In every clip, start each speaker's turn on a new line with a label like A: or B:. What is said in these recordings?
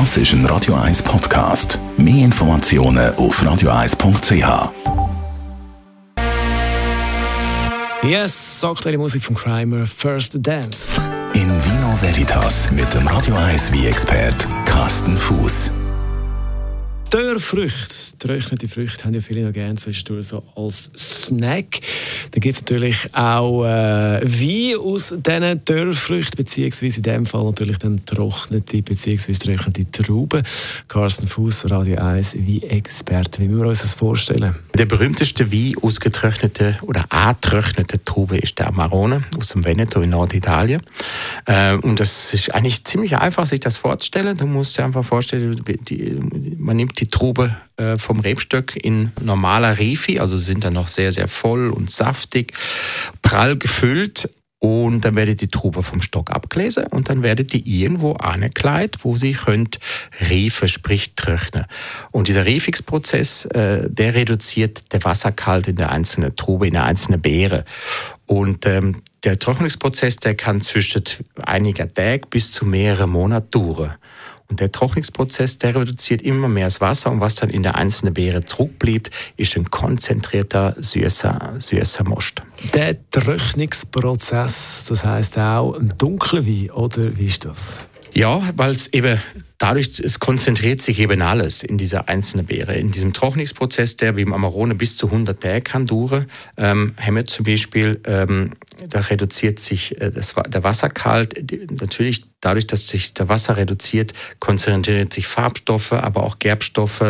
A: Das ist ein Radio 1 Podcast. Mehr Informationen auf radio1.ch.
B: Yes, aktuelle Musik von Crimer, First Dance.
A: In Vino Veritas mit dem Radio 1 wie expert Carsten Fuß.
B: Dörrfrüchte, getrocknete Früchte haben ja viele noch gerne zwischendurch so als Snack. Dann gibt es natürlich auch äh, Wein aus diesen Dörrfrüchten, beziehungsweise in dem Fall natürlich dann trocknete beziehungsweise trocknete Trauben. Carsten Fuß, Radio 1, Wein-Experte. Wie müssen wir uns das vorstellen?
C: Der berühmteste Wein aus getrockneten oder angetrockneten Trauben ist der Amarone aus dem Veneto in Norditalien. Äh, und das ist eigentlich ziemlich einfach, sich das vorzustellen. Du musst dir einfach vorstellen, die, man nimmt die die Trube äh, vom Rebstöck in normaler Refi, also sind dann noch sehr, sehr voll und saftig, prall gefüllt. Und dann werdet die Trube vom Stock abgelesen und dann werdet die irgendwo angekleidet, wo sie könnt Refe, sprich trocknen. Und dieser Refixprozess, äh, der reduziert der Wasserkalt in der einzelnen Trube, in der einzelnen Beere. Und ähm, der Trocknungsprozess, der kann zwischen einiger Tage bis zu mehreren Monaten dauern. Und der Trocknungsprozess, der reduziert immer mehr das Wasser und was dann in der einzelnen Beere zurückbleibt, ist ein konzentrierter, süßer, süßer Most.
B: Der Trocknungsprozess, das heißt auch ein dunkler Wein, oder wie ist das?
C: Ja, weil es eben dadurch, es konzentriert sich eben alles in dieser einzelnen Beere. In diesem Trocknungsprozess, der wie im Amarone bis zu 100 Tage kann dauern, ähm, haben wir zum Beispiel, ähm, da reduziert sich äh, das, der Wasserkalt. Natürlich dadurch, dass sich der Wasser reduziert, konzentriert sich Farbstoffe, aber auch Gerbstoffe,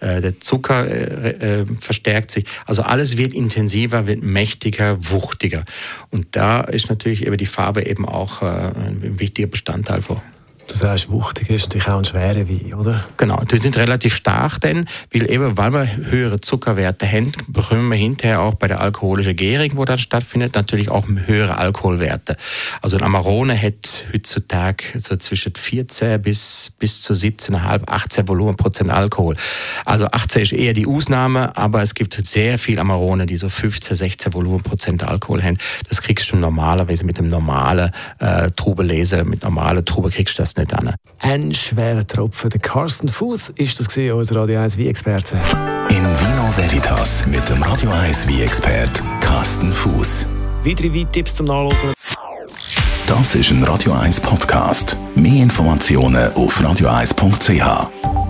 C: äh, der Zucker äh, äh, verstärkt sich. Also alles wird intensiver, wird mächtiger, wuchtiger. Und da ist natürlich eben die Farbe eben auch äh, ein wichtiger Bestandteil von.
B: Du sagst, wuchtig ist natürlich auch ein schwerer Wein, oder?
C: Genau, die sind relativ stark, denn weil, eben, weil wir höhere Zuckerwerte haben, bekommen wir hinterher auch bei der alkoholischen Gärung, wo das stattfindet, natürlich auch höhere Alkoholwerte. Also ein Amarone hat heutzutage so zwischen 14 bis, bis zu 17,5, 18 Volumenprozent Alkohol. Also 18 ist eher die Ausnahme, aber es gibt sehr viele Amarone, die so 15, 16 Volumenprozent Alkohol haben. Das kriegst du normalerweise mit dem normalen äh, Trubelese, mit normalen Trube kriegst du das nicht an.
B: Ein schwerer Tropfen. Der Carsten Fuß ist das gesehen, unser Radio 1 Wie-Experte.
A: In Vino Veritas mit dem Radio 1 Wie-Expert Carsten Fuß.
B: Weitere Weintipps zum Nachlesen.
A: Das ist ein Radio 1 Podcast. Mehr Informationen auf radio1.ch.